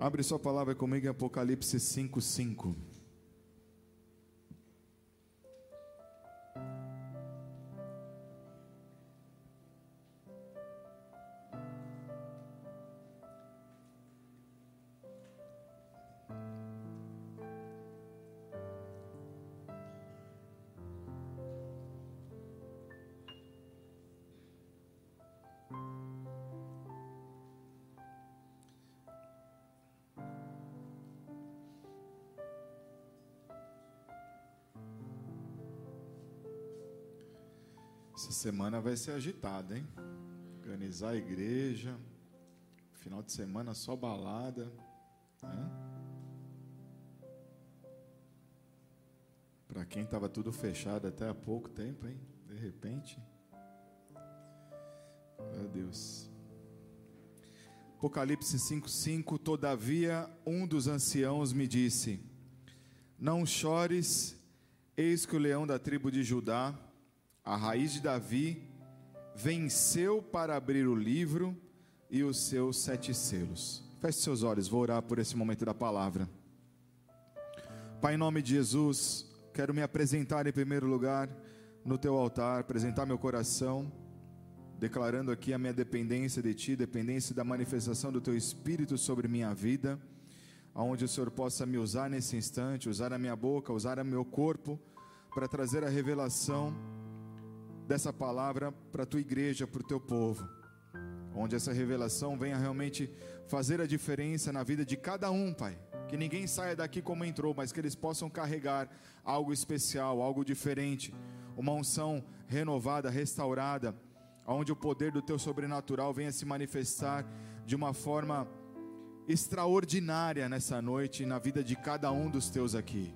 Abre sua palavra comigo em Apocalipse 5:5. Essa semana vai ser agitada, hein? Organizar a igreja, final de semana só balada. Né? Para quem estava tudo fechado até há pouco tempo, hein? De repente. Meu Deus. Apocalipse 5,5: Todavia um dos anciãos me disse: Não chores, eis que o leão da tribo de Judá a raiz de Davi, venceu para abrir o livro e os seus sete selos. Feche seus olhos, vou orar por esse momento da palavra. Pai, em nome de Jesus, quero me apresentar em primeiro lugar no teu altar, apresentar meu coração, declarando aqui a minha dependência de ti, dependência da manifestação do teu espírito sobre minha vida, aonde o Senhor possa me usar nesse instante, usar a minha boca, usar o meu corpo para trazer a revelação dessa palavra para a tua igreja, para o teu povo, onde essa revelação venha realmente fazer a diferença na vida de cada um, Pai. Que ninguém saia daqui como entrou, mas que eles possam carregar algo especial, algo diferente, uma unção renovada, restaurada, onde o poder do teu sobrenatural venha se manifestar de uma forma extraordinária nessa noite na vida de cada um dos teus aqui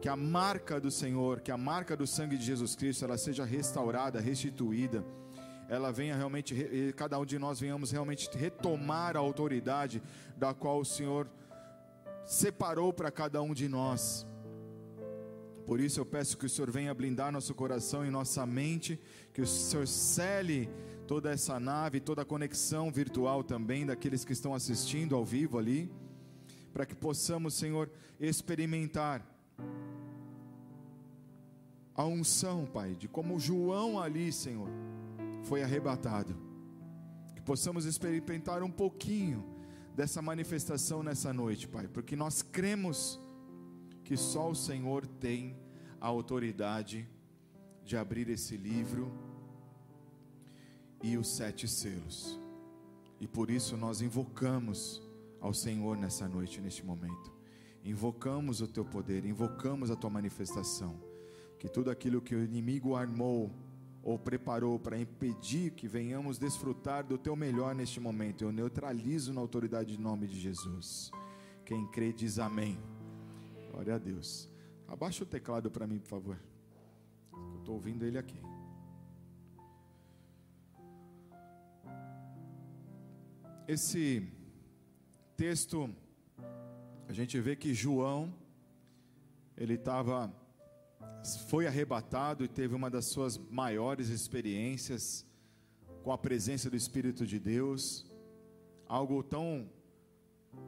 que a marca do Senhor, que a marca do sangue de Jesus Cristo, ela seja restaurada, restituída, ela venha realmente, cada um de nós venhamos realmente retomar a autoridade da qual o Senhor separou para cada um de nós. Por isso eu peço que o Senhor venha blindar nosso coração e nossa mente, que o Senhor cele toda essa nave, toda a conexão virtual também daqueles que estão assistindo ao vivo ali, para que possamos, Senhor, experimentar a unção, Pai, de como João ali, Senhor, foi arrebatado. Que possamos experimentar um pouquinho dessa manifestação nessa noite, Pai, porque nós cremos que só o Senhor tem a autoridade de abrir esse livro e os sete selos. E por isso nós invocamos ao Senhor nessa noite, neste momento. Invocamos o teu poder, invocamos a tua manifestação que tudo aquilo que o inimigo armou ou preparou para impedir que venhamos desfrutar do teu melhor neste momento, eu neutralizo na autoridade de nome de Jesus. Quem crê diz amém. Glória a Deus. Abaixa o teclado para mim, por favor. Eu estou ouvindo ele aqui. Esse texto, a gente vê que João, ele estava foi arrebatado e teve uma das suas maiores experiências com a presença do Espírito de Deus, algo tão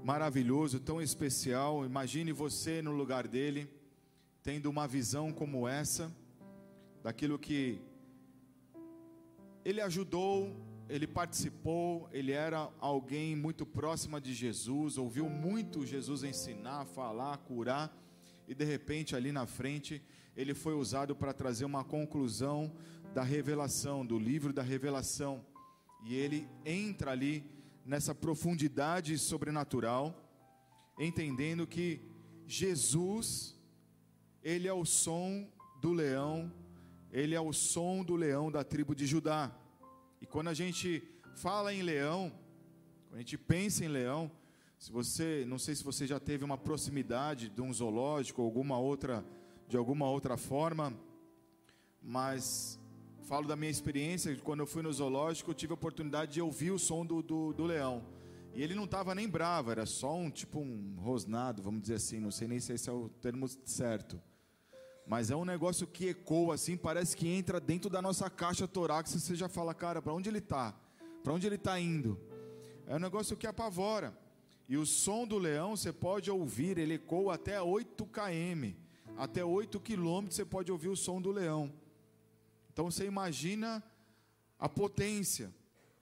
maravilhoso, tão especial. Imagine você no lugar dele, tendo uma visão como essa, daquilo que ele ajudou, ele participou, ele era alguém muito próximo de Jesus, ouviu muito Jesus ensinar, falar, curar, e de repente ali na frente ele foi usado para trazer uma conclusão da revelação, do livro da revelação. E ele entra ali nessa profundidade sobrenatural, entendendo que Jesus, ele é o som do leão, ele é o som do leão da tribo de Judá. Quando a gente fala em leão, quando a gente pensa em leão, se você, não sei se você já teve uma proximidade de um zoológico alguma outra de alguma outra forma, mas falo da minha experiência, quando eu fui no zoológico, eu tive a oportunidade de ouvir o som do, do, do leão. E ele não estava nem bravo, era só um tipo um rosnado, vamos dizer assim, não sei nem se esse é o termo certo. Mas é um negócio que ecoa assim, parece que entra dentro da nossa caixa torácica, você já fala, cara, para onde ele está? Para onde ele está indo? É um negócio que apavora. E o som do leão você pode ouvir, ele ecoa até 8 km, até 8 quilômetros você pode ouvir o som do leão. Então você imagina a potência.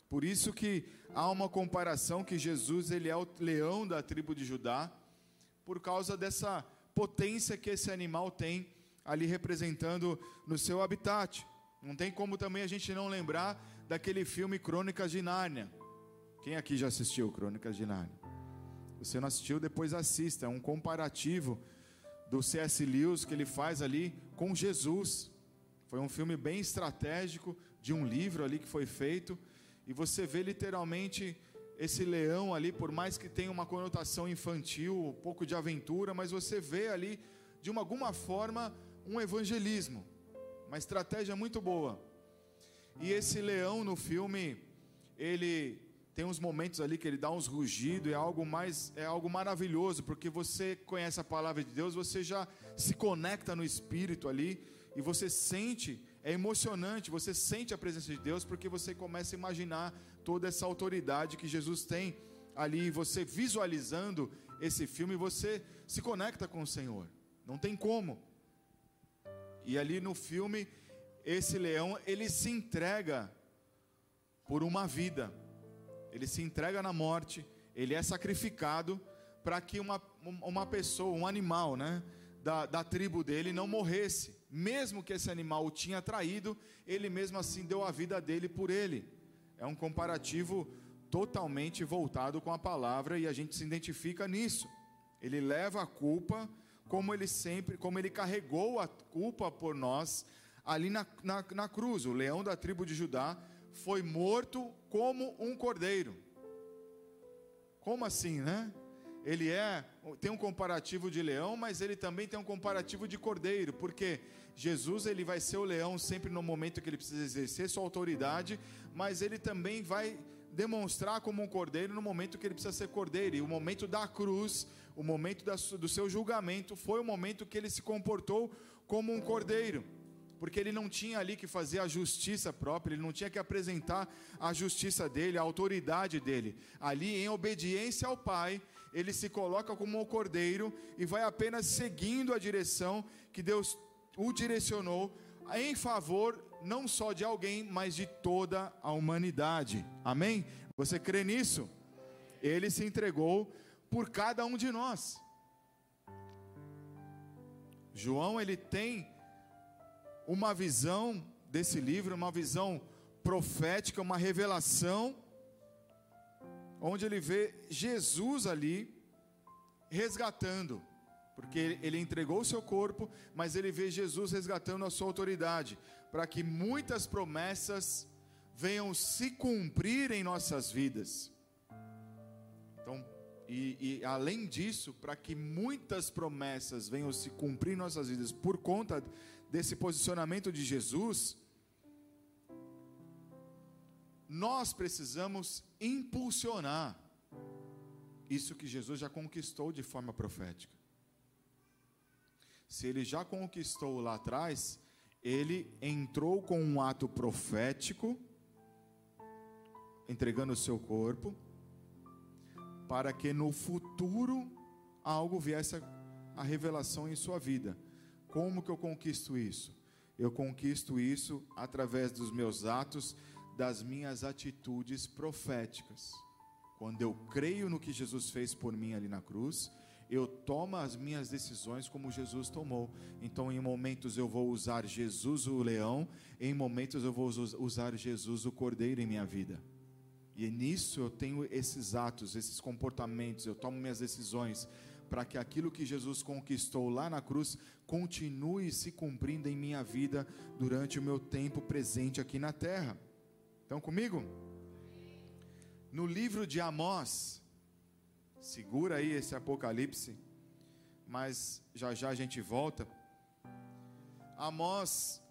Por isso que há uma comparação que Jesus ele é o leão da tribo de Judá, por causa dessa potência que esse animal tem ali representando no seu habitat. Não tem como também a gente não lembrar daquele filme Crônicas de Nárnia. Quem aqui já assistiu Crônicas de Nárnia? Você não assistiu, depois assista. É um comparativo do C.S. Lewis que ele faz ali com Jesus. Foi um filme bem estratégico de um livro ali que foi feito. E você vê literalmente esse leão ali, por mais que tenha uma conotação infantil, um pouco de aventura, mas você vê ali, de uma, alguma forma, um evangelismo. Uma estratégia muito boa. E esse leão no filme, ele tem uns momentos ali que ele dá uns rugidos, é algo mais, é algo maravilhoso, porque você conhece a palavra de Deus, você já se conecta no espírito ali e você sente, é emocionante, você sente a presença de Deus porque você começa a imaginar toda essa autoridade que Jesus tem ali, você visualizando esse filme, você se conecta com o Senhor. Não tem como. E ali no filme, esse leão, ele se entrega por uma vida ele se entrega na morte, ele é sacrificado para que uma, uma pessoa, um animal, né, da, da tribo dele não morresse. Mesmo que esse animal o tinha traído, ele mesmo assim deu a vida dele por ele. É um comparativo totalmente voltado com a palavra e a gente se identifica nisso. Ele leva a culpa como ele sempre, como ele carregou a culpa por nós ali na, na, na cruz. O leão da tribo de Judá foi morto como um cordeiro. Como assim, né? Ele é, tem um comparativo de leão, mas ele também tem um comparativo de cordeiro, porque Jesus ele vai ser o leão sempre no momento que ele precisa exercer sua autoridade, mas ele também vai demonstrar como um cordeiro no momento que ele precisa ser cordeiro. E o momento da cruz, o momento do seu julgamento, foi o momento que ele se comportou como um cordeiro porque ele não tinha ali que fazer a justiça própria, ele não tinha que apresentar a justiça dele, a autoridade dele. Ali, em obediência ao Pai, ele se coloca como um cordeiro e vai apenas seguindo a direção que Deus o direcionou em favor não só de alguém, mas de toda a humanidade. Amém? Você crê nisso? Ele se entregou por cada um de nós. João, ele tem uma visão desse livro, uma visão profética, uma revelação, onde ele vê Jesus ali resgatando, porque ele entregou o seu corpo, mas ele vê Jesus resgatando a sua autoridade, para que muitas promessas venham se cumprir em nossas vidas. E, e além disso, para que muitas promessas venham se cumprir em nossas vidas por conta desse posicionamento de Jesus, nós precisamos impulsionar isso que Jesus já conquistou de forma profética. Se ele já conquistou lá atrás, ele entrou com um ato profético, entregando o seu corpo, para que no futuro algo viesse a revelação em sua vida. Como que eu conquisto isso? Eu conquisto isso através dos meus atos, das minhas atitudes proféticas. Quando eu creio no que Jesus fez por mim ali na cruz, eu tomo as minhas decisões como Jesus tomou. Então, em momentos eu vou usar Jesus o leão, em momentos eu vou usar Jesus o cordeiro em minha vida. E nisso eu tenho esses atos, esses comportamentos, eu tomo minhas decisões para que aquilo que Jesus conquistou lá na cruz continue se cumprindo em minha vida durante o meu tempo presente aqui na terra. Estão comigo? No livro de Amós, segura aí esse Apocalipse, mas já já a gente volta. Amós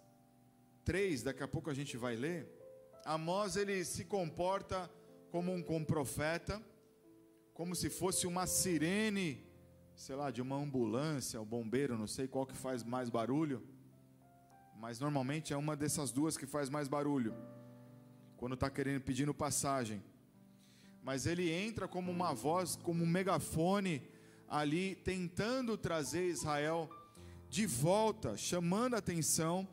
3, daqui a pouco a gente vai ler. Amós ele se comporta como um, como profeta, como se fosse uma sirene sei lá, de uma ambulância, o bombeiro, não sei qual que faz mais barulho, mas normalmente é uma dessas duas que faz mais barulho, quando está querendo pedindo passagem. mas ele entra como uma voz, como um megafone ali tentando trazer Israel de volta, chamando a atenção,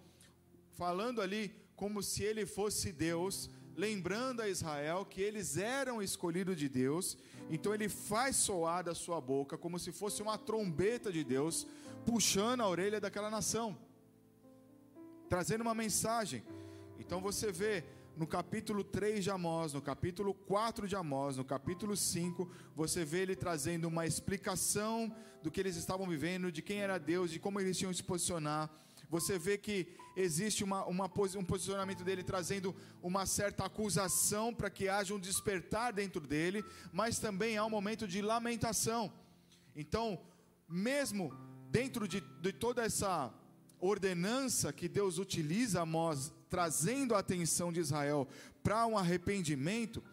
falando ali como se ele fosse Deus, lembrando a Israel que eles eram escolhidos de Deus. Então ele faz soar da sua boca como se fosse uma trombeta de Deus, puxando a orelha daquela nação, trazendo uma mensagem. Então você vê no capítulo 3 de Amós, no capítulo 4 de Amós, no capítulo 5, você vê ele trazendo uma explicação do que eles estavam vivendo, de quem era Deus, de como eles tinham se posicionar. Você vê que existe uma, uma, um posicionamento dele trazendo uma certa acusação para que haja um despertar dentro dele, mas também há um momento de lamentação. Então, mesmo dentro de, de toda essa ordenança que Deus utiliza Amós trazendo a atenção de Israel para um arrependimento,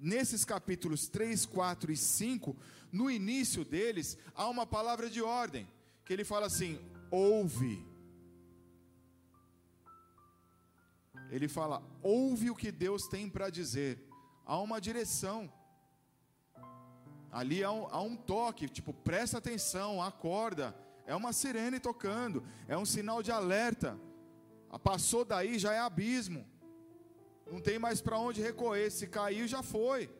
nesses capítulos 3, 4 e 5, no início deles, há uma palavra de ordem, que ele fala assim: ouve. Ele fala: ouve o que Deus tem para dizer. Há uma direção. Ali há um, há um toque, tipo, presta atenção, acorda. É uma sirene tocando, é um sinal de alerta. Passou daí já é abismo. Não tem mais para onde recorrer. Se caiu, já foi.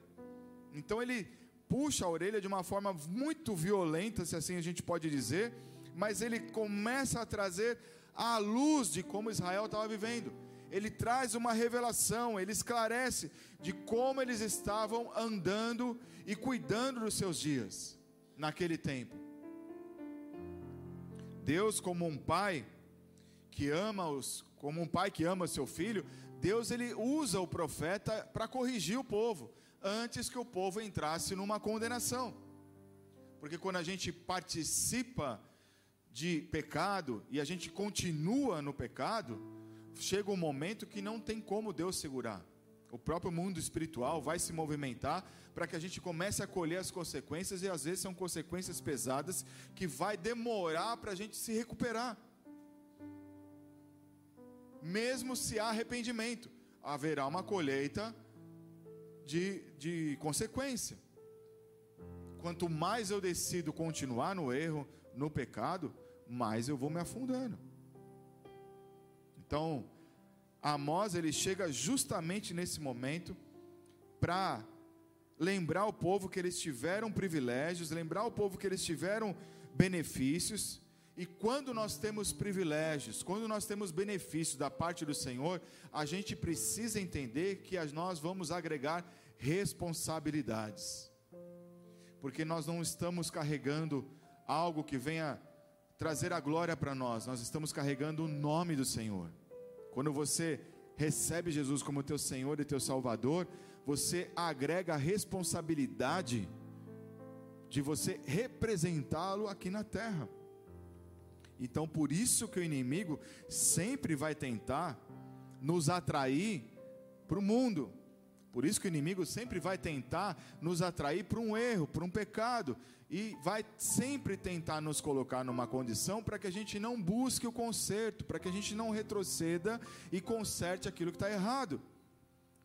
Então ele puxa a orelha de uma forma muito violenta, se assim a gente pode dizer, mas ele começa a trazer a luz de como Israel estava vivendo. Ele traz uma revelação, ele esclarece de como eles estavam andando e cuidando dos seus dias naquele tempo. Deus, como um pai, que ama os, como um pai que ama seu filho, Deus ele usa o profeta para corrigir o povo antes que o povo entrasse numa condenação. Porque quando a gente participa de pecado e a gente continua no pecado, chega um momento que não tem como Deus segurar. O próprio mundo espiritual vai se movimentar para que a gente comece a colher as consequências e às vezes são consequências pesadas que vai demorar para a gente se recuperar mesmo se há arrependimento, haverá uma colheita de, de consequência. Quanto mais eu decido continuar no erro, no pecado, mais eu vou me afundando. Então, Amós ele chega justamente nesse momento para lembrar o povo que eles tiveram privilégios, lembrar o povo que eles tiveram benefícios e quando nós temos privilégios, quando nós temos benefícios da parte do Senhor, a gente precisa entender que nós vamos agregar responsabilidades. Porque nós não estamos carregando algo que venha trazer a glória para nós, nós estamos carregando o nome do Senhor. Quando você recebe Jesus como teu Senhor e teu Salvador, você agrega a responsabilidade de você representá-lo aqui na terra. Então, por isso que o inimigo sempre vai tentar nos atrair para o mundo. Por isso que o inimigo sempre vai tentar nos atrair para um erro, para um pecado. E vai sempre tentar nos colocar numa condição para que a gente não busque o conserto, para que a gente não retroceda e conserte aquilo que está errado.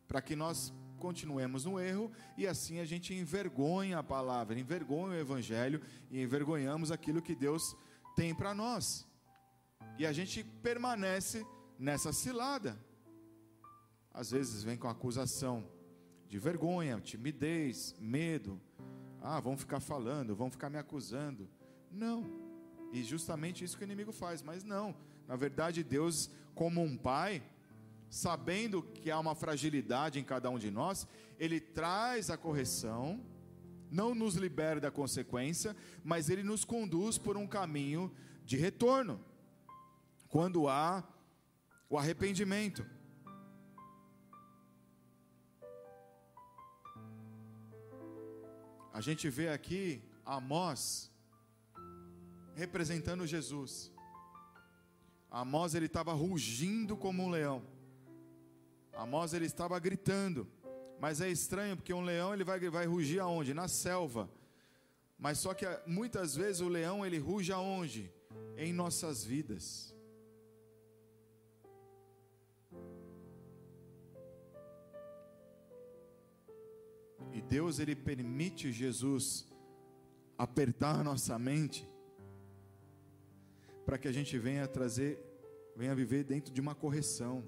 Para que nós continuemos no erro e assim a gente envergonha a palavra, envergonha o evangelho e envergonhamos aquilo que Deus tem para nós. E a gente permanece nessa cilada. Às vezes vem com acusação de vergonha, timidez, medo. Ah, vão ficar falando, vão ficar me acusando. Não. E justamente isso que o inimigo faz, mas não. Na verdade, Deus, como um pai, sabendo que há uma fragilidade em cada um de nós, ele traz a correção não nos libera da consequência, mas ele nos conduz por um caminho de retorno, quando há o arrependimento. A gente vê aqui Amós representando Jesus. Amós ele estava rugindo como um leão. Amós ele estava gritando. Mas é estranho porque um leão ele vai, vai rugir aonde? Na selva. Mas só que muitas vezes o leão ele ruge aonde? Em nossas vidas. E Deus ele permite Jesus apertar nossa mente para que a gente venha trazer, venha viver dentro de uma correção.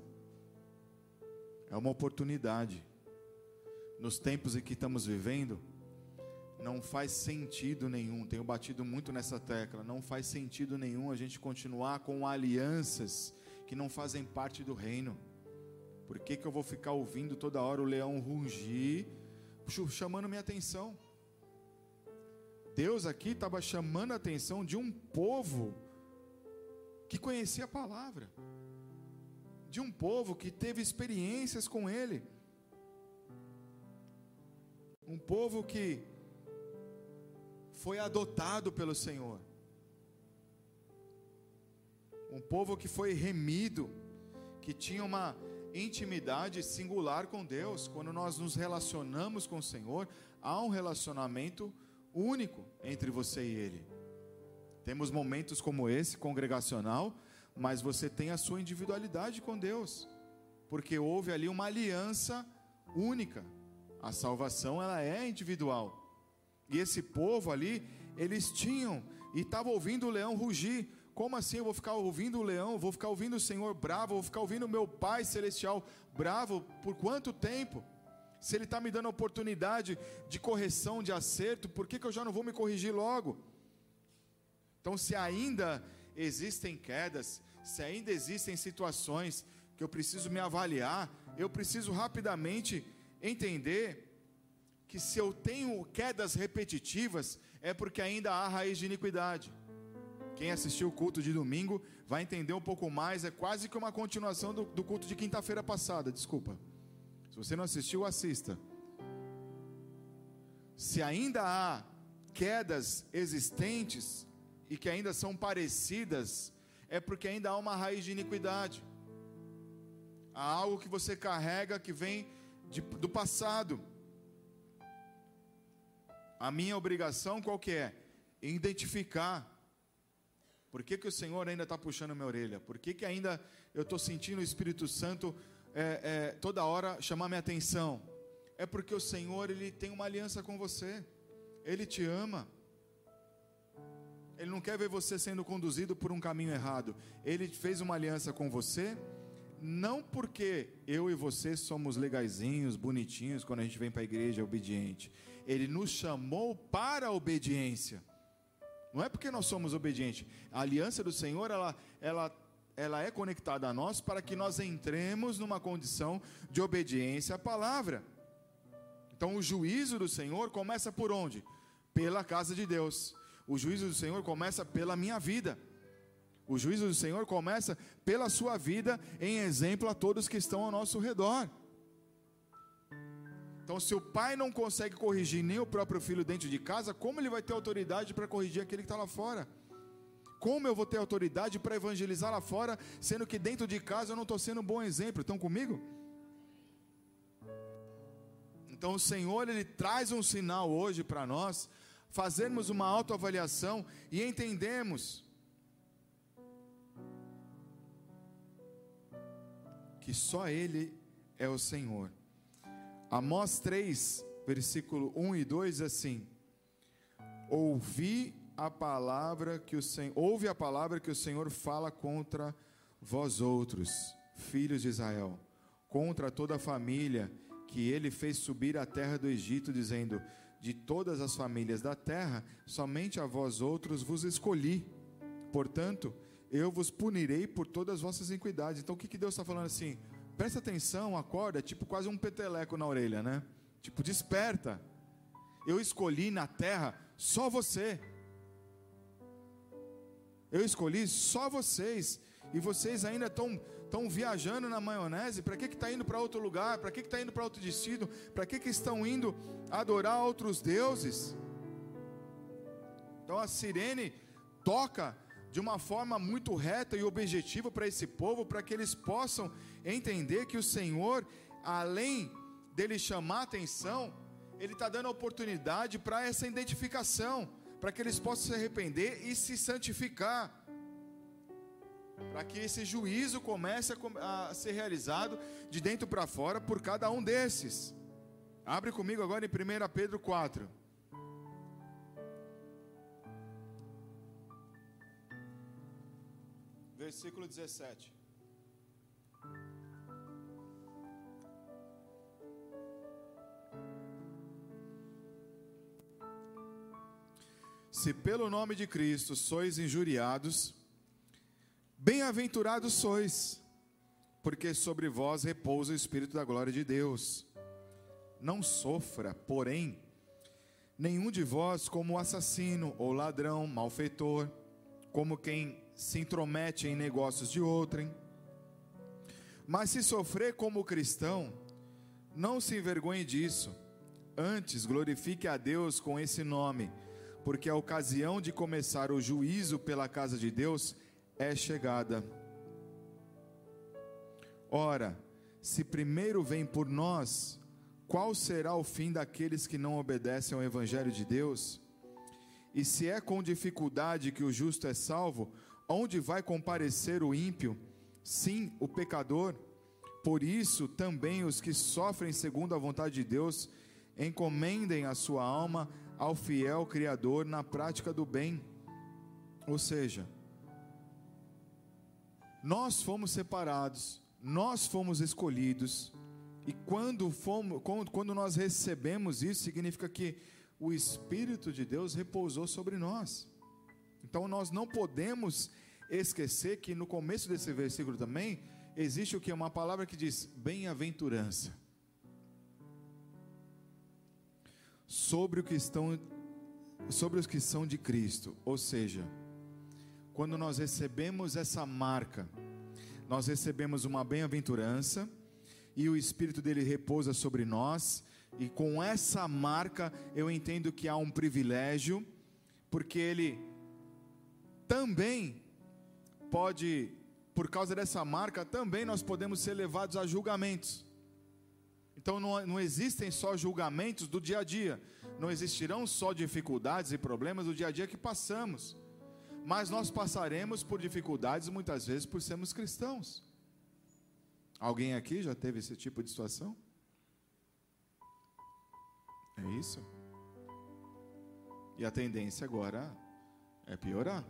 É uma oportunidade. Nos tempos em que estamos vivendo, não faz sentido nenhum, tenho batido muito nessa tecla, não faz sentido nenhum a gente continuar com alianças que não fazem parte do reino. Por que, que eu vou ficar ouvindo toda hora o leão rugir, chamando minha atenção? Deus aqui estava chamando a atenção de um povo que conhecia a palavra, de um povo que teve experiências com Ele, um povo que foi adotado pelo Senhor, um povo que foi remido, que tinha uma intimidade singular com Deus. Quando nós nos relacionamos com o Senhor, há um relacionamento único entre você e Ele. Temos momentos como esse, congregacional, mas você tem a sua individualidade com Deus, porque houve ali uma aliança única. A salvação ela é individual. E esse povo ali, eles tinham e estavam ouvindo o leão rugir. Como assim eu vou ficar ouvindo o leão? Vou ficar ouvindo o Senhor bravo? Vou ficar ouvindo o meu Pai celestial bravo? Por quanto tempo? Se Ele está me dando a oportunidade de correção, de acerto, por que, que eu já não vou me corrigir logo? Então, se ainda existem quedas, se ainda existem situações que eu preciso me avaliar, eu preciso rapidamente entender que se eu tenho quedas repetitivas, é porque ainda há raiz de iniquidade. Quem assistiu o culto de domingo vai entender um pouco mais, é quase que uma continuação do, do culto de quinta-feira passada, desculpa. Se você não assistiu, assista. Se ainda há quedas existentes e que ainda são parecidas, é porque ainda há uma raiz de iniquidade. Há algo que você carrega que vem de, do passado. A minha obrigação qual que é? Identificar. Por que, que o Senhor ainda está puxando minha orelha? Por que, que ainda eu estou sentindo o Espírito Santo é, é, toda hora chamar minha atenção? É porque o Senhor ele tem uma aliança com você. Ele te ama. Ele não quer ver você sendo conduzido por um caminho errado. Ele fez uma aliança com você, não porque eu e você somos legaisinhos, bonitinhos quando a gente vem para a igreja obediente. Ele nos chamou para a obediência. Não é porque nós somos obedientes. A aliança do Senhor, ela, ela, ela é conectada a nós para que nós entremos numa condição de obediência à palavra. Então, o juízo do Senhor começa por onde? Pela casa de Deus. O juízo do Senhor começa pela minha vida. O juízo do Senhor começa pela sua vida, em exemplo a todos que estão ao nosso redor. Então, se o pai não consegue corrigir nem o próprio filho dentro de casa, como ele vai ter autoridade para corrigir aquele que está lá fora? Como eu vou ter autoridade para evangelizar lá fora, sendo que dentro de casa eu não estou sendo um bom exemplo? Estão comigo? Então, o Senhor, Ele traz um sinal hoje para nós, fazermos uma autoavaliação e entendemos que só Ele é o Senhor. Amós 3, versículo 1 e 2 assim: Ouvi a palavra que o Senhor, ouve a palavra que o Senhor fala contra vós outros, filhos de Israel, contra toda a família que ele fez subir à terra do Egito, dizendo: De todas as famílias da terra, somente a vós outros vos escolhi. Portanto, eu vos punirei por todas as vossas iniquidades. Então, o que, que Deus está falando assim? Presta atenção, acorda, tipo quase um peteleco na orelha, né? Tipo, desperta. Eu escolhi na terra só você. Eu escolhi só vocês. E vocês ainda estão estão viajando na maionese. Para que está indo para outro lugar? Para que está indo para outro destino? Para que, que estão indo adorar outros deuses? Então a sirene toca de uma forma muito reta e objetiva para esse povo, para que eles possam entender que o Senhor, além dele chamar atenção, ele está dando oportunidade para essa identificação, para que eles possam se arrepender e se santificar, para que esse juízo comece a, a ser realizado de dentro para fora por cada um desses. Abre comigo agora em 1 Pedro 4. Versículo 17. Se pelo nome de Cristo sois injuriados, bem-aventurados sois, porque sobre vós repousa o Espírito da glória de Deus. Não sofra, porém, nenhum de vós como assassino ou ladrão, malfeitor, como quem se intromete em negócios de outrem. Mas se sofrer como cristão, não se envergonhe disso, antes glorifique a Deus com esse nome porque a ocasião de começar o juízo pela casa de Deus é chegada. Ora, se primeiro vem por nós, qual será o fim daqueles que não obedecem ao Evangelho de Deus? E se é com dificuldade que o justo é salvo, onde vai comparecer o ímpio? Sim, o pecador. Por isso, também os que sofrem segundo a vontade de Deus, encomendem a sua alma ao fiel Criador na prática do bem. Ou seja, nós fomos separados, nós fomos escolhidos, e quando, fomos, quando nós recebemos isso, significa que o Espírito de Deus repousou sobre nós. Então nós não podemos esquecer que no começo desse versículo também existe o que? Uma palavra que diz bem-aventurança. Sobre o que estão sobre os que são de Cristo, ou seja, quando nós recebemos essa marca, nós recebemos uma bem-aventurança e o espírito dele repousa sobre nós, e com essa marca eu entendo que há um privilégio, porque ele também pode, por causa dessa marca, também nós podemos ser levados a julgamentos. Então não, não existem só julgamentos do dia a dia, não existirão só dificuldades e problemas do dia a dia que passamos, mas nós passaremos por dificuldades muitas vezes por sermos cristãos. Alguém aqui já teve esse tipo de situação? É isso? E a tendência agora é piorar.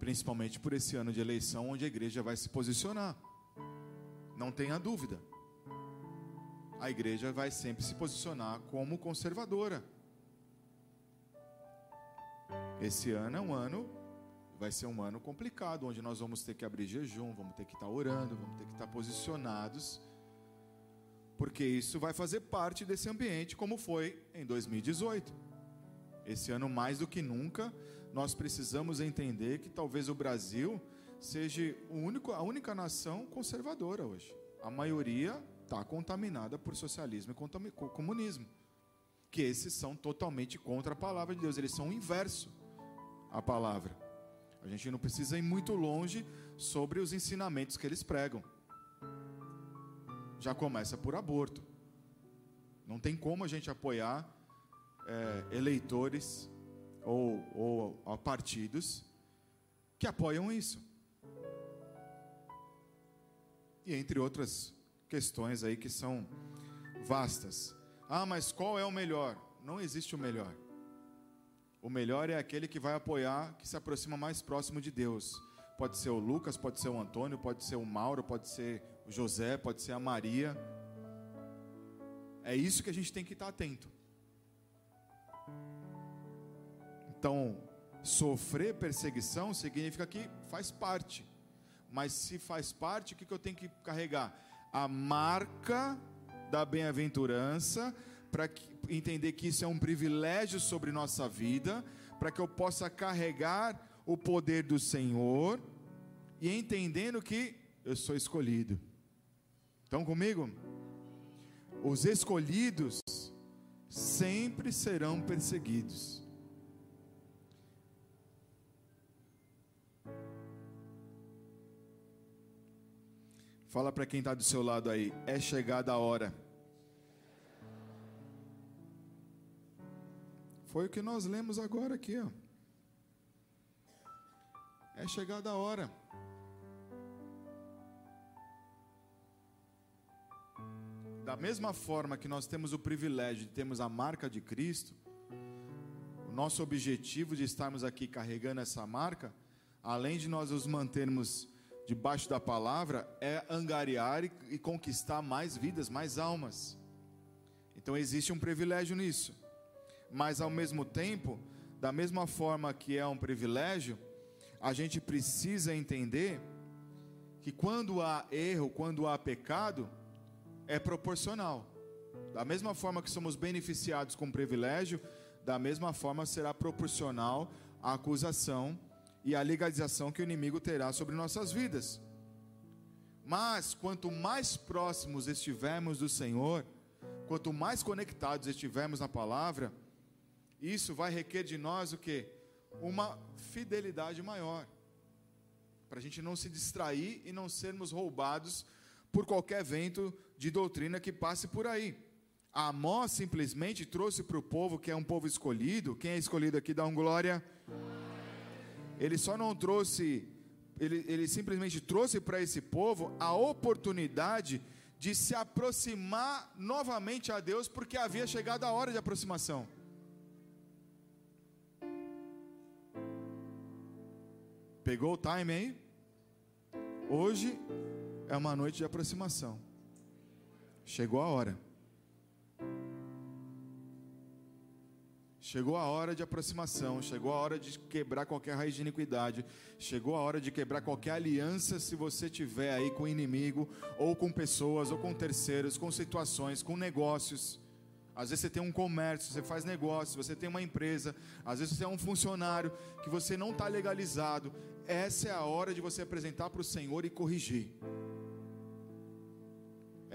Principalmente por esse ano de eleição, onde a igreja vai se posicionar. Não tenha dúvida a igreja vai sempre se posicionar como conservadora. Esse ano é um ano, vai ser um ano complicado, onde nós vamos ter que abrir jejum, vamos ter que estar orando, vamos ter que estar posicionados, porque isso vai fazer parte desse ambiente, como foi em 2018. Esse ano, mais do que nunca, nós precisamos entender que talvez o Brasil seja único, a única nação conservadora hoje. A maioria está contaminada por socialismo e comunismo, que esses são totalmente contra a palavra de Deus, eles são o inverso à palavra. A gente não precisa ir muito longe sobre os ensinamentos que eles pregam. Já começa por aborto. Não tem como a gente apoiar é, eleitores ou, ou partidos que apoiam isso. E entre outras questões aí que são vastas. Ah, mas qual é o melhor? Não existe o melhor. O melhor é aquele que vai apoiar, que se aproxima mais próximo de Deus. Pode ser o Lucas, pode ser o Antônio, pode ser o Mauro, pode ser o José, pode ser a Maria. É isso que a gente tem que estar atento. Então, sofrer perseguição significa que faz parte. Mas se faz parte, o que eu tenho que carregar? A marca da bem-aventurança, para entender que isso é um privilégio sobre nossa vida, para que eu possa carregar o poder do Senhor e entendendo que eu sou escolhido. Estão comigo? Os escolhidos sempre serão perseguidos. Fala para quem está do seu lado aí, é chegada a hora. Foi o que nós lemos agora aqui, ó. É chegada a hora. da mesma forma que nós temos o privilégio de termos a marca de Cristo, o nosso objetivo de estarmos aqui carregando essa marca, além de nós nos mantermos debaixo da palavra, é angariar e, e conquistar mais vidas, mais almas. Então existe um privilégio nisso. Mas ao mesmo tempo, da mesma forma que é um privilégio, a gente precisa entender que quando há erro, quando há pecado, é proporcional. Da mesma forma que somos beneficiados com privilégio, da mesma forma será proporcional a acusação e a legalização que o inimigo terá sobre nossas vidas. Mas quanto mais próximos estivermos do Senhor, quanto mais conectados estivermos na palavra, isso vai requer de nós o que? Uma fidelidade maior. Para a gente não se distrair e não sermos roubados por qualquer vento de doutrina que passe por aí. Amós simplesmente trouxe para o povo, que é um povo escolhido, quem é escolhido aqui dá um glória. Ele só não trouxe, ele, ele simplesmente trouxe para esse povo a oportunidade de se aproximar novamente a Deus, porque havia chegado a hora de aproximação. Pegou o time aí? Hoje é uma noite de aproximação. Chegou a hora. Chegou a hora de aproximação, chegou a hora de quebrar qualquer raiz de iniquidade, chegou a hora de quebrar qualquer aliança se você tiver aí com o inimigo, ou com pessoas, ou com terceiros, com situações, com negócios. Às vezes você tem um comércio, você faz negócio, você tem uma empresa, às vezes você é um funcionário que você não está legalizado. Essa é a hora de você apresentar para o Senhor e corrigir.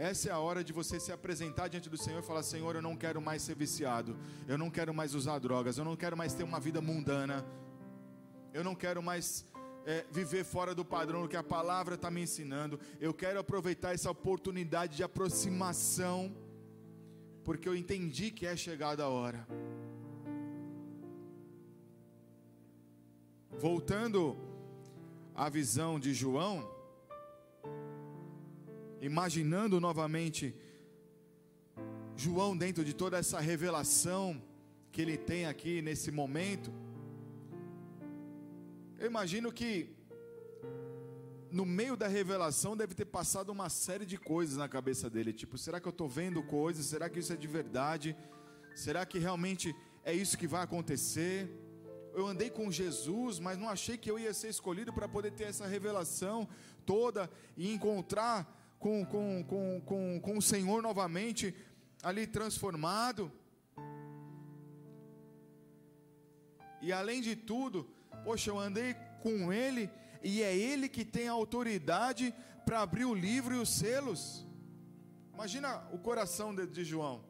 Essa é a hora de você se apresentar diante do Senhor e falar: Senhor, eu não quero mais ser viciado, eu não quero mais usar drogas, eu não quero mais ter uma vida mundana, eu não quero mais é, viver fora do padrão do que a palavra está me ensinando. Eu quero aproveitar essa oportunidade de aproximação, porque eu entendi que é chegada a hora. Voltando à visão de João imaginando novamente João dentro de toda essa revelação que ele tem aqui nesse momento. Eu imagino que no meio da revelação deve ter passado uma série de coisas na cabeça dele, tipo, será que eu estou vendo coisas? Será que isso é de verdade? Será que realmente é isso que vai acontecer? Eu andei com Jesus, mas não achei que eu ia ser escolhido para poder ter essa revelação toda e encontrar com, com, com, com, com o Senhor novamente ali transformado. E além de tudo, poxa, eu andei com Ele e é Ele que tem a autoridade para abrir o livro e os selos. Imagina o coração de, de João.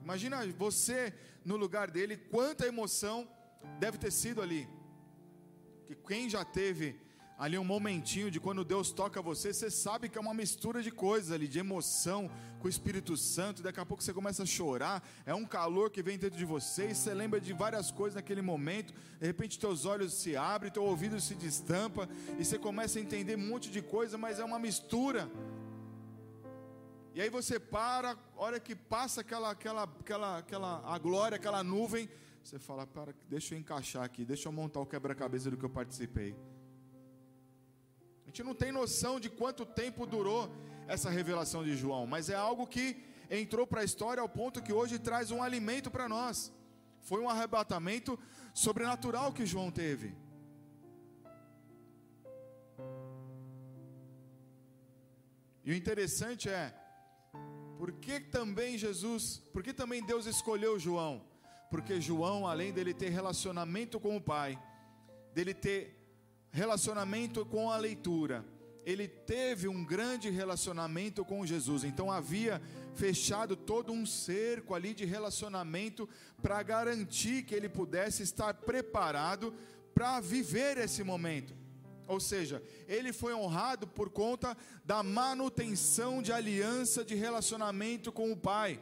Imagina você no lugar dele, quanta emoção deve ter sido ali. Que quem já teve ali um momentinho de quando Deus toca você, você sabe que é uma mistura de coisas ali, de emoção com o Espírito Santo, daqui a pouco você começa a chorar, é um calor que vem dentro de você, e você lembra de várias coisas naquele momento, de repente teus olhos se abrem, teu ouvido se destampa, e você começa a entender um monte de coisa, mas é uma mistura. E aí você para, hora que passa aquela, aquela, aquela, aquela, a glória, aquela nuvem, você fala, para, deixa eu encaixar aqui, deixa eu montar o quebra-cabeça do que eu participei gente não tem noção de quanto tempo durou essa revelação de João, mas é algo que entrou para a história ao ponto que hoje traz um alimento para nós. Foi um arrebatamento sobrenatural que João teve. E o interessante é, por que também Jesus, por que também Deus escolheu João? Porque João, além dele ter relacionamento com o Pai, dele ter relacionamento com a leitura. Ele teve um grande relacionamento com Jesus, então havia fechado todo um cerco ali de relacionamento para garantir que ele pudesse estar preparado para viver esse momento. Ou seja, ele foi honrado por conta da manutenção de aliança de relacionamento com o Pai.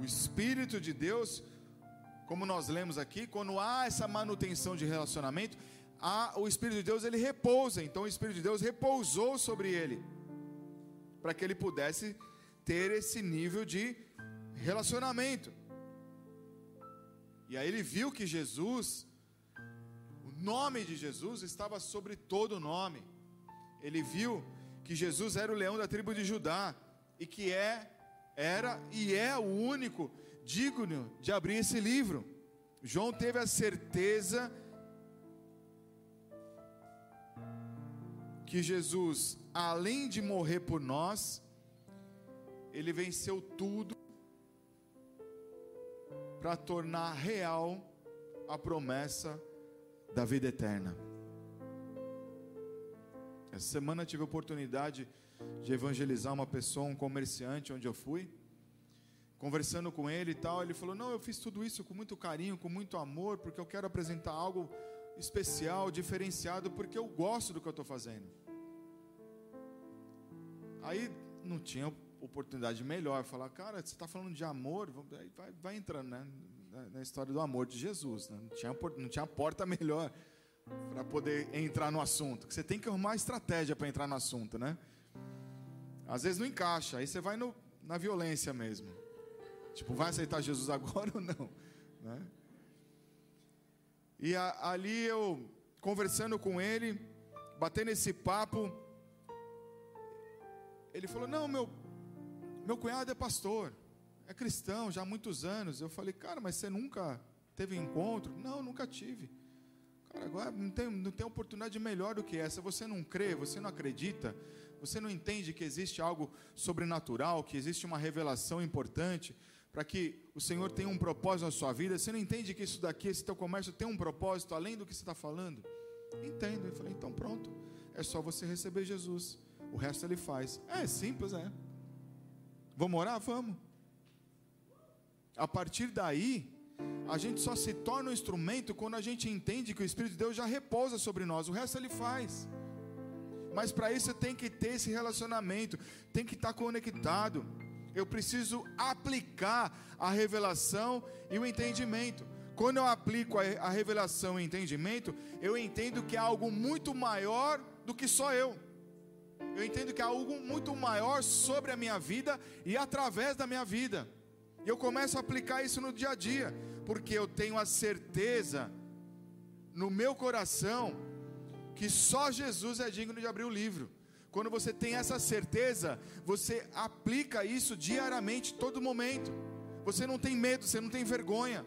O Espírito de Deus como nós lemos aqui, quando há essa manutenção de relacionamento, a, o Espírito de Deus ele repousa. Então o Espírito de Deus repousou sobre ele, para que ele pudesse ter esse nível de relacionamento. E aí ele viu que Jesus, o nome de Jesus estava sobre todo nome. Ele viu que Jesus era o leão da tribo de Judá e que é era e é o único digno de abrir esse livro. João teve a certeza que Jesus, além de morrer por nós, ele venceu tudo para tornar real a promessa da vida eterna. Essa semana tive a oportunidade de evangelizar uma pessoa, um comerciante, onde eu fui. Conversando com ele e tal, ele falou: Não, eu fiz tudo isso com muito carinho, com muito amor, porque eu quero apresentar algo especial, diferenciado, porque eu gosto do que eu estou fazendo. Aí não tinha oportunidade melhor, falar, cara, você está falando de amor, vai, vai entrando né, na história do amor de Jesus. Né? Não, tinha, não tinha porta melhor para poder entrar no assunto. Você tem que arrumar estratégia para entrar no assunto, né? Às vezes não encaixa, aí você vai no, na violência mesmo. Tipo, vai aceitar Jesus agora ou não? Né? E a, ali eu, conversando com ele, batendo esse papo, ele falou: Não, meu, meu cunhado é pastor, é cristão já há muitos anos. Eu falei: Cara, mas você nunca teve encontro? Não, nunca tive. Cara, agora não tem, não tem oportunidade melhor do que essa. Você não crê, você não acredita, você não entende que existe algo sobrenatural, que existe uma revelação importante para que o Senhor tenha um propósito na sua vida. Você não entende que isso daqui, esse teu comércio tem um propósito além do que você está falando? Entendo. Eu falei, então pronto. É só você receber Jesus. O resto ele faz. É simples, é. Vamos orar? Vamos. A partir daí, a gente só se torna um instrumento quando a gente entende que o Espírito de Deus já repousa sobre nós. O resto ele faz. Mas para isso tem que ter esse relacionamento, tem que estar conectado. Eu preciso aplicar a revelação e o entendimento. Quando eu aplico a revelação e o entendimento, eu entendo que há algo muito maior do que só eu eu entendo que há algo muito maior sobre a minha vida e através da minha vida. E eu começo a aplicar isso no dia a dia, porque eu tenho a certeza no meu coração que só Jesus é digno de abrir o livro. Quando você tem essa certeza, você aplica isso diariamente, todo momento. Você não tem medo, você não tem vergonha.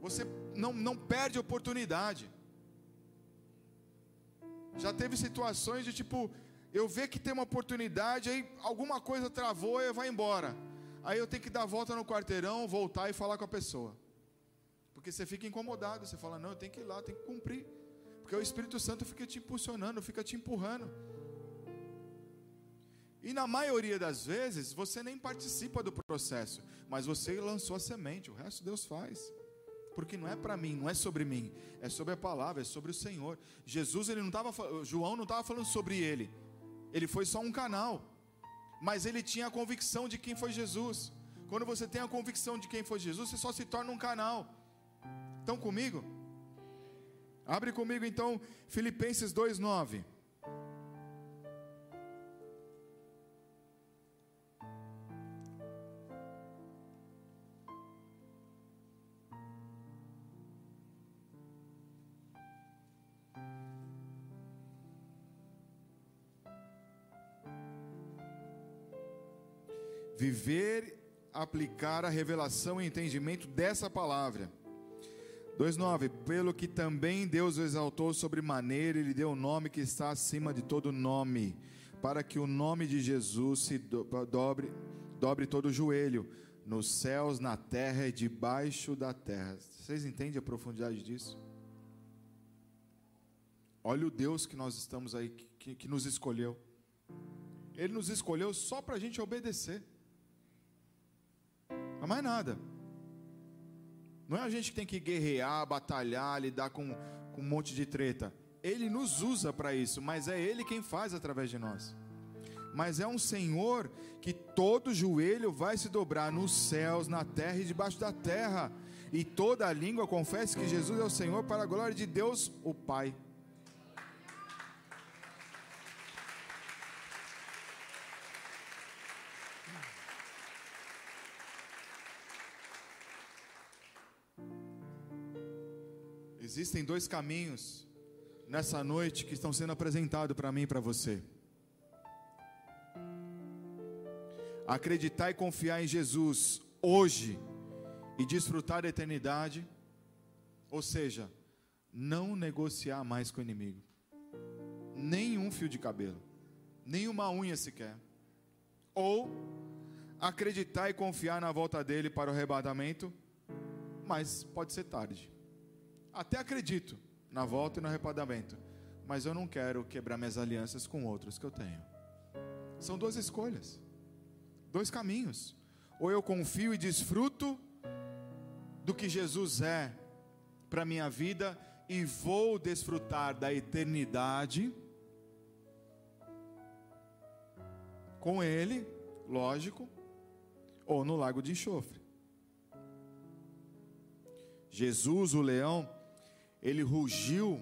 Você não, não perde oportunidade. Já teve situações de tipo, eu ver que tem uma oportunidade, aí alguma coisa travou e vai embora. Aí eu tenho que dar a volta no quarteirão, voltar e falar com a pessoa. Porque você fica incomodado, você fala, não, eu tenho que ir lá, tenho que cumprir. Porque o Espírito Santo fica te impulsionando, fica te empurrando. E na maioria das vezes, você nem participa do processo, mas você lançou a semente, o resto Deus faz porque não é para mim, não é sobre mim, é sobre a palavra, é sobre o Senhor. Jesus, ele não estava, João não estava falando sobre ele, ele foi só um canal, mas ele tinha a convicção de quem foi Jesus. Quando você tem a convicção de quem foi Jesus, você só se torna um canal. Estão comigo? Abre comigo então Filipenses 2:9. viver, aplicar a revelação e entendimento dessa palavra. 2:9 Pelo que também Deus o exaltou sobre maneira, ele deu o nome que está acima de todo nome, para que o nome de Jesus se dobre, dobre todo o joelho, nos céus, na terra e debaixo da terra. Vocês entendem a profundidade disso? Olha o Deus que nós estamos aí, que, que nos escolheu. Ele nos escolheu só para a gente obedecer. Não é mais nada. Não é a gente que tem que guerrear, batalhar, lidar com, com um monte de treta. Ele nos usa para isso, mas é Ele quem faz através de nós. mas é um Senhor que todo joelho vai se dobrar nos céus, na terra e debaixo da terra, e toda língua confesse que Jesus é o Senhor para a glória de Deus, o Pai. Existem dois caminhos nessa noite que estão sendo apresentados para mim e para você. Acreditar e confiar em Jesus hoje e desfrutar da eternidade, ou seja, não negociar mais com o inimigo, nenhum fio de cabelo, nenhuma unha sequer, ou acreditar e confiar na volta dele para o arrebatamento, mas pode ser tarde. Até acredito na volta e no arrebatamento, mas eu não quero quebrar minhas alianças com outros que eu tenho. São duas escolhas, dois caminhos. Ou eu confio e desfruto do que Jesus é para minha vida e vou desfrutar da eternidade com Ele, lógico, ou no lago de enxofre. Jesus, o leão, ele rugiu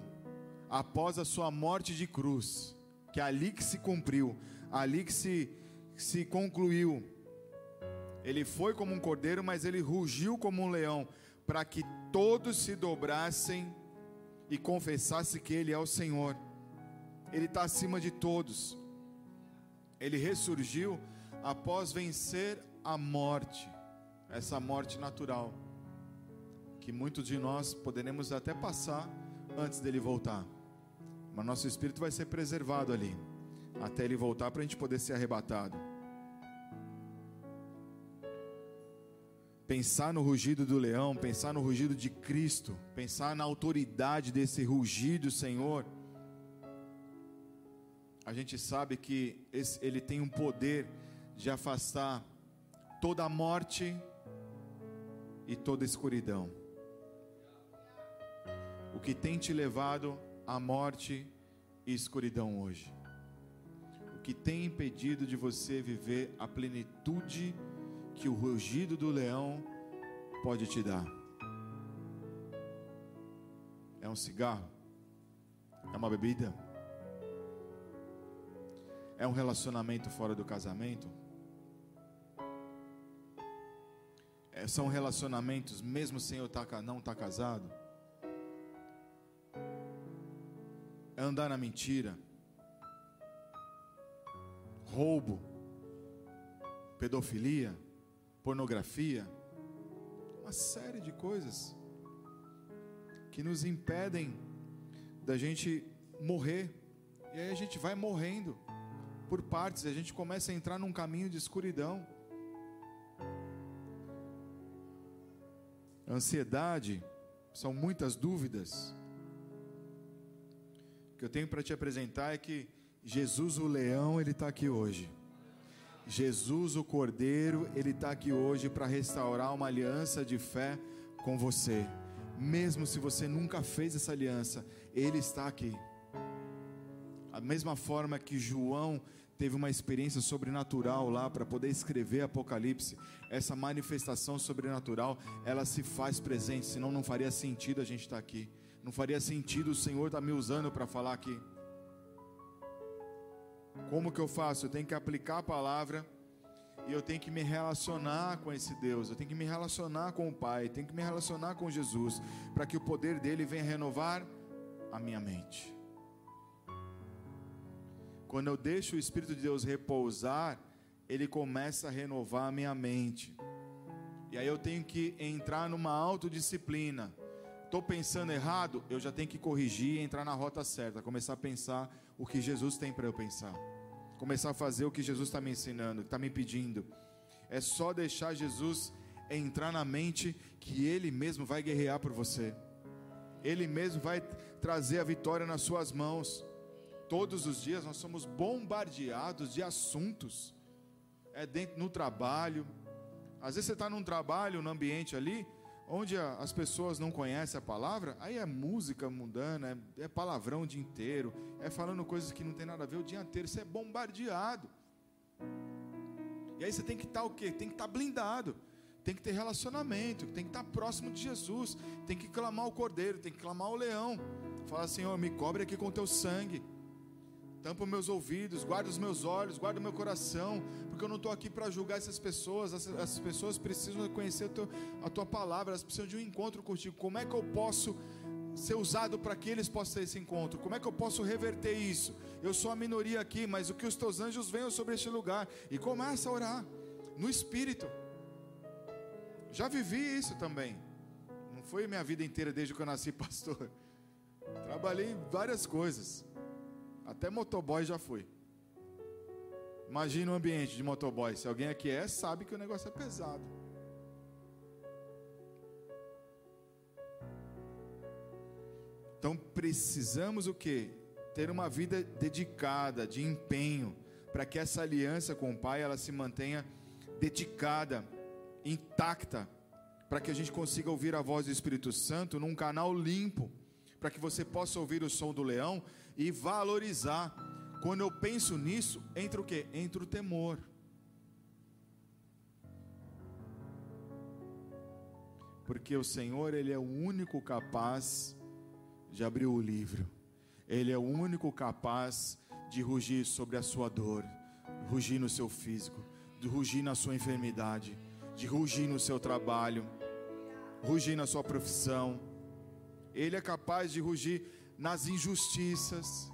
após a sua morte de cruz, que é ali que se cumpriu, ali que se, se concluiu. Ele foi como um cordeiro, mas ele rugiu como um leão, para que todos se dobrassem e confessassem que Ele é o Senhor. Ele está acima de todos. Ele ressurgiu após vencer a morte, essa morte natural que muitos de nós poderemos até passar antes dele voltar. Mas nosso espírito vai ser preservado ali, até ele voltar para a gente poder ser arrebatado. Pensar no rugido do leão, pensar no rugido de Cristo, pensar na autoridade desse rugido, Senhor. A gente sabe que esse, ele tem um poder de afastar toda a morte e toda a escuridão o que tem te levado à morte e escuridão hoje. O que tem impedido de você viver a plenitude que o rugido do leão pode te dar. É um cigarro? É uma bebida? É um relacionamento fora do casamento? É, são relacionamentos mesmo sem eu tá, não estar tá casado? É andar na mentira, roubo, pedofilia, pornografia, uma série de coisas que nos impedem da gente morrer. E aí a gente vai morrendo por partes, a gente começa a entrar num caminho de escuridão. Ansiedade, são muitas dúvidas, que eu tenho para te apresentar é que Jesus o leão, ele está aqui hoje. Jesus o cordeiro, ele está aqui hoje para restaurar uma aliança de fé com você. Mesmo se você nunca fez essa aliança, ele está aqui. A mesma forma que João teve uma experiência sobrenatural lá para poder escrever Apocalipse, essa manifestação sobrenatural, ela se faz presente, senão não faria sentido a gente estar tá aqui. Não faria sentido o Senhor estar tá me usando para falar aqui. Como que eu faço? Eu tenho que aplicar a palavra e eu tenho que me relacionar com esse Deus, eu tenho que me relacionar com o Pai, tenho que me relacionar com Jesus, para que o poder dele venha renovar a minha mente. Quando eu deixo o Espírito de Deus repousar, ele começa a renovar a minha mente. E aí eu tenho que entrar numa autodisciplina estou pensando errado, eu já tenho que corrigir e entrar na rota certa, começar a pensar o que Jesus tem para eu pensar, começar a fazer o que Jesus está me ensinando, está me pedindo. É só deixar Jesus entrar na mente que Ele mesmo vai guerrear por você, Ele mesmo vai trazer a vitória nas suas mãos. Todos os dias nós somos bombardeados de assuntos, é dentro no trabalho. Às vezes você está num trabalho, num ambiente ali, onde as pessoas não conhecem a palavra, aí é música mundana, é, é, palavrão o dia inteiro, é falando coisas que não tem nada a ver o dia inteiro, você é bombardeado. E aí você tem que estar o quê? Tem que estar blindado. Tem que ter relacionamento, tem que estar próximo de Jesus, tem que clamar o cordeiro, tem que clamar o leão. Fala, Senhor, me cobre aqui com teu sangue. Tampa meus ouvidos, guarda os meus olhos, guarda o meu coração, porque eu não estou aqui para julgar essas pessoas. Essas, pessoas precisam conhecer teu, a tua palavra, elas precisam de um encontro contigo. Como é que eu posso ser usado para que eles possam ter esse encontro? Como é que eu posso reverter isso? Eu sou a minoria aqui, mas o que os teus anjos venham sobre este lugar e começa a orar no espírito. Já vivi isso também. Não foi minha vida inteira desde que eu nasci pastor. Trabalhei várias coisas. Até motoboy já fui. Imagina o ambiente de motoboy. Se alguém aqui é, sabe que o negócio é pesado. Então precisamos o que? Ter uma vida dedicada, de empenho, para que essa aliança com o Pai ela se mantenha dedicada, intacta, para que a gente consiga ouvir a voz do Espírito Santo num canal limpo, para que você possa ouvir o som do leão e valorizar. Quando eu penso nisso, entra o que? Entra o temor. Porque o Senhor, Ele é o único capaz de abrir o livro. Ele é o único capaz de rugir sobre a sua dor, rugir no seu físico, de rugir na sua enfermidade, de rugir no seu trabalho, rugir na sua profissão. Ele é capaz de rugir nas injustiças.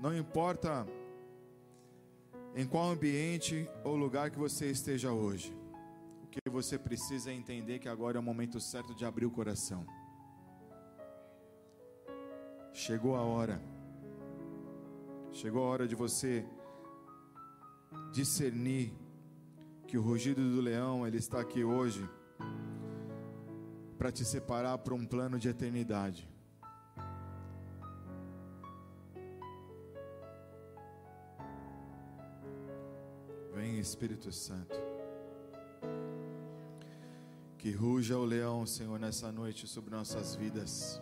Não importa em qual ambiente ou lugar que você esteja hoje, o que você precisa é entender que agora é o momento certo de abrir o coração. Chegou a hora. Chegou a hora de você discernir que o rugido do leão ele está aqui hoje para te separar para um plano de eternidade. Vem Espírito Santo. Que ruja o leão, Senhor, nessa noite sobre nossas vidas.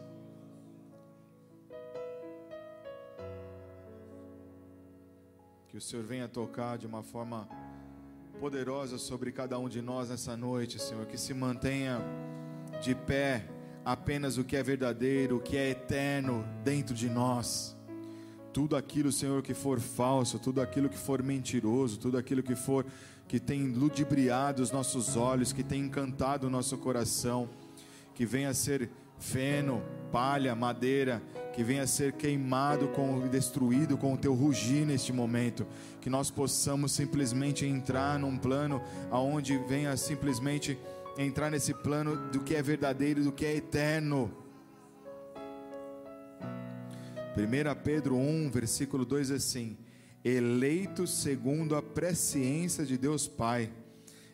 Que o Senhor venha tocar de uma forma poderosa sobre cada um de nós nessa noite, Senhor. Que se mantenha de pé apenas o que é verdadeiro, o que é eterno dentro de nós. Tudo aquilo, Senhor, que for falso, tudo aquilo que for mentiroso, tudo aquilo que for que tem ludibriado os nossos olhos, que tem encantado o nosso coração, que venha ser feno, palha, madeira, que venha ser queimado com destruído com o teu rugir neste momento, que nós possamos simplesmente entrar num plano aonde venha simplesmente entrar nesse plano do que é verdadeiro, do que é eterno. 1 Pedro 1, versículo 2 assim: Eleito segundo a presciência de Deus Pai,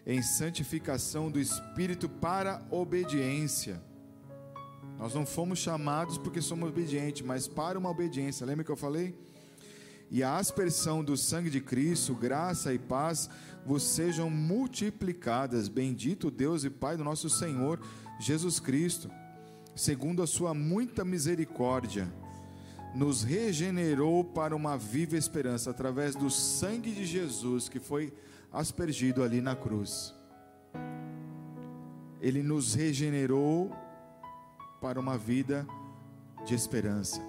em santificação do Espírito para obediência. Nós não fomos chamados porque somos obedientes, mas para uma obediência. Lembra que eu falei? E a aspersão do sangue de Cristo, graça e paz vos sejam multiplicadas. Bendito Deus e Pai do nosso Senhor Jesus Cristo, segundo a sua muita misericórdia, nos regenerou para uma viva esperança através do sangue de Jesus que foi aspergido ali na cruz. Ele nos regenerou para uma vida de esperança.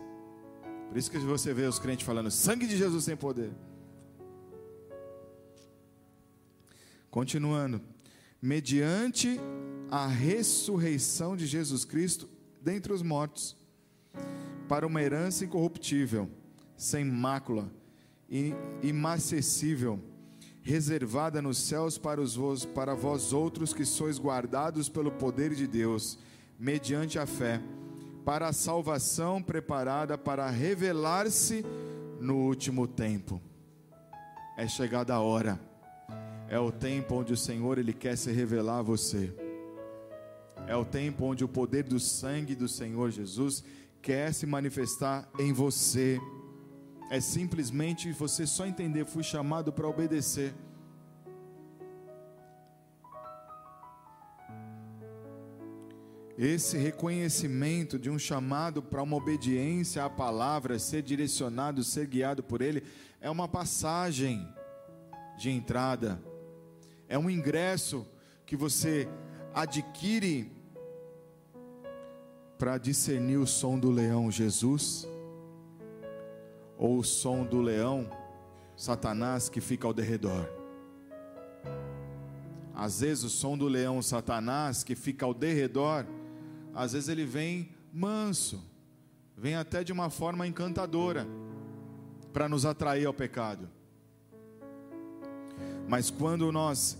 Por isso que você vê os crentes falando: sangue de Jesus tem poder. Continuando, mediante a ressurreição de Jesus Cristo dentre os mortos, para uma herança incorruptível, sem mácula imacessível, reservada nos céus para, os, para vós outros que sois guardados pelo poder de Deus, mediante a fé, para a salvação preparada para revelar-se no último tempo. É chegada a hora é o tempo onde o Senhor ele quer se revelar a você. É o tempo onde o poder do sangue do Senhor Jesus quer se manifestar em você. É simplesmente você só entender, fui chamado para obedecer. Esse reconhecimento de um chamado para uma obediência à palavra, ser direcionado, ser guiado por Ele, é uma passagem de entrada, é um ingresso que você adquire para discernir o som do leão Jesus ou o som do leão Satanás que fica ao derredor. Às vezes o som do leão Satanás que fica ao derredor às vezes ele vem manso, vem até de uma forma encantadora para nos atrair ao pecado. Mas quando nós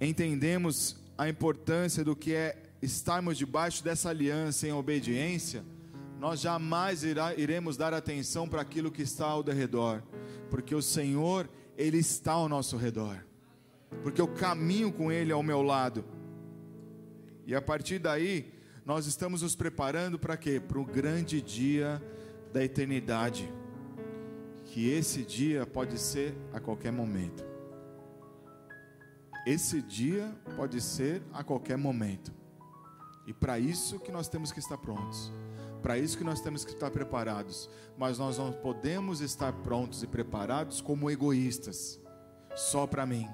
entendemos a importância do que é estarmos debaixo dessa aliança em obediência, nós jamais irá, iremos dar atenção para aquilo que está ao redor, porque o Senhor, Ele está ao nosso redor, porque eu caminho com Ele ao meu lado, e a partir daí, nós estamos nos preparando para quê? Para o grande dia da eternidade. Que esse dia pode ser a qualquer momento. Esse dia pode ser a qualquer momento. E para isso que nós temos que estar prontos. Para isso que nós temos que estar preparados. Mas nós não podemos estar prontos e preparados como egoístas. Só para mim,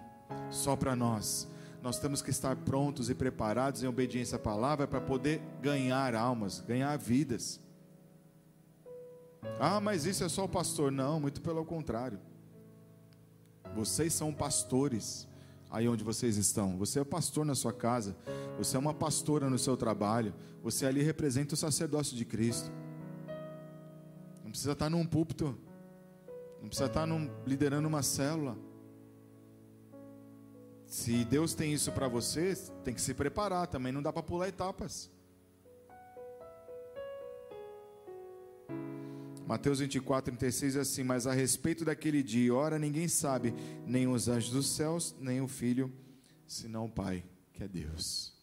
só para nós nós temos que estar prontos e preparados em obediência à palavra para poder ganhar almas, ganhar vidas. Ah, mas isso é só o pastor. Não, muito pelo contrário. Vocês são pastores aí onde vocês estão. Você é pastor na sua casa. Você é uma pastora no seu trabalho. Você ali representa o sacerdócio de Cristo. Não precisa estar num púlpito. Não precisa estar num, liderando uma célula. Se Deus tem isso para você, tem que se preparar também, não dá para pular etapas. Mateus 24, 36 é assim: Mas a respeito daquele dia, ora ninguém sabe, nem os anjos dos céus, nem o filho, senão o Pai, que é Deus.